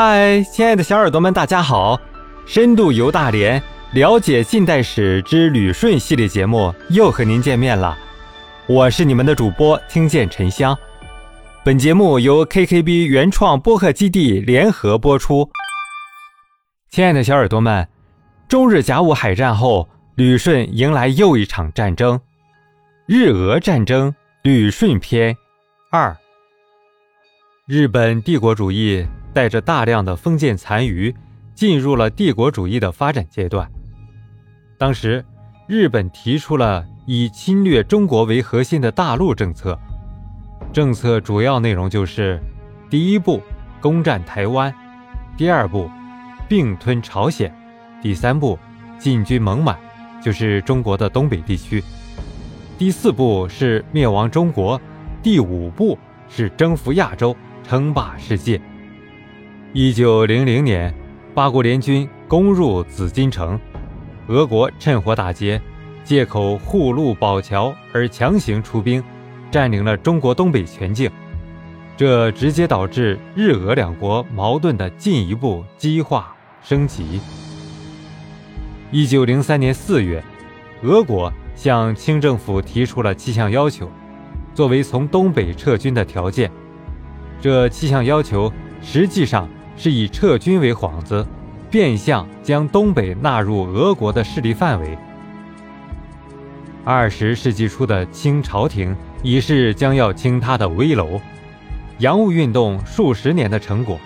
嗨，亲爱的小耳朵们，大家好！深度游大连，了解近代史之旅顺系列节目又和您见面了。我是你们的主播听见沉香。本节目由 KKB 原创播客基地联合播出。亲爱的小耳朵们，中日甲午海战后，旅顺迎来又一场战争——日俄战争旅顺篇二。日本帝国主义。带着大量的封建残余，进入了帝国主义的发展阶段。当时，日本提出了以侵略中国为核心的大陆政策，政策主要内容就是：第一步，攻占台湾；第二步，并吞朝鲜；第三步，进军蒙满，就是中国的东北地区；第四步是灭亡中国；第五步是征服亚洲，称霸世界。一九零零年，八国联军攻入紫禁城，俄国趁火打劫，借口护路保桥而强行出兵，占领了中国东北全境。这直接导致日俄两国矛盾的进一步激化升级。一九零三年四月，俄国向清政府提出了七项要求，作为从东北撤军的条件。这七项要求实际上。是以撤军为幌子，变相将东北纳入俄国的势力范围。二十世纪初的清朝廷已是将要倾塌的危楼，洋务运动数十年的成果，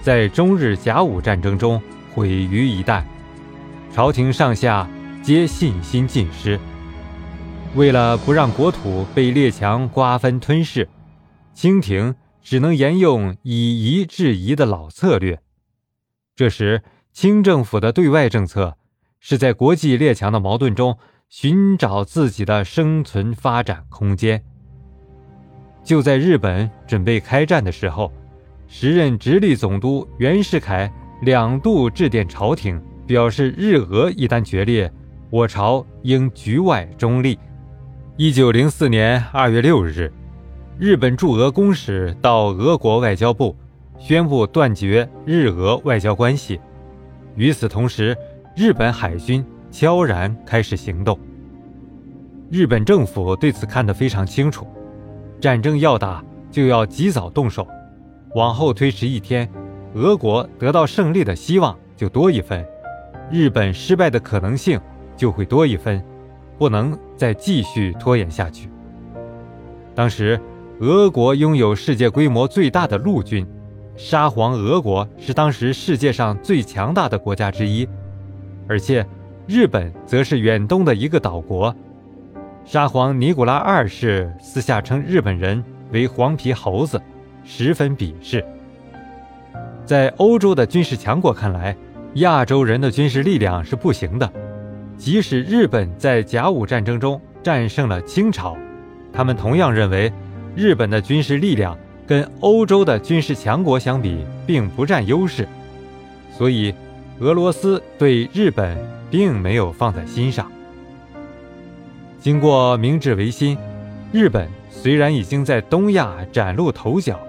在中日甲午战争中毁于一旦，朝廷上下皆信心尽失。为了不让国土被列强瓜分吞噬，清廷。只能沿用以夷制夷的老策略。这时，清政府的对外政策是在国际列强的矛盾中寻找自己的生存发展空间。就在日本准备开战的时候，时任直隶总督袁世凯两度致电朝廷，表示日俄一旦决裂，我朝应局外中立。一九零四年二月六日。日本驻俄公使到俄国外交部，宣布断绝日俄外交关系。与此同时，日本海军悄然开始行动。日本政府对此看得非常清楚，战争要打就要及早动手，往后推迟一天，俄国得到胜利的希望就多一分，日本失败的可能性就会多一分，不能再继续拖延下去。当时。俄国拥有世界规模最大的陆军，沙皇俄国是当时世界上最强大的国家之一，而且日本则是远东的一个岛国。沙皇尼古拉二世私下称日本人为“黄皮猴子”，十分鄙视。在欧洲的军事强国看来，亚洲人的军事力量是不行的。即使日本在甲午战争中战胜了清朝，他们同样认为。日本的军事力量跟欧洲的军事强国相比，并不占优势，所以俄罗斯对日本并没有放在心上。经过明治维新，日本虽然已经在东亚崭露头角，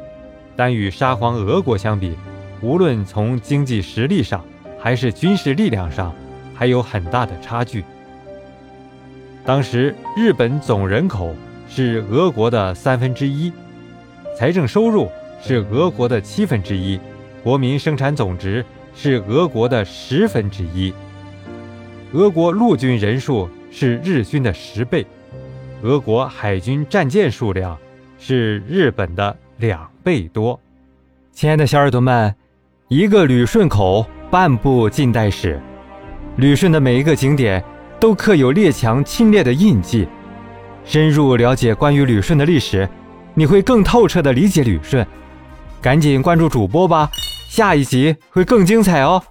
但与沙皇俄国相比，无论从经济实力上还是军事力量上，还有很大的差距。当时日本总人口。是俄国的三分之一，财政收入是俄国的七分之一，国民生产总值是俄国的十分之一。俄国陆军人数是日军的十倍，俄国海军战舰数量是日本的两倍多。亲爱的小耳朵们，一个旅顺口，半部近代史，旅顺的每一个景点都刻有列强侵略的印记。深入了解关于旅顺的历史，你会更透彻的理解旅顺。赶紧关注主播吧，下一集会更精彩哦。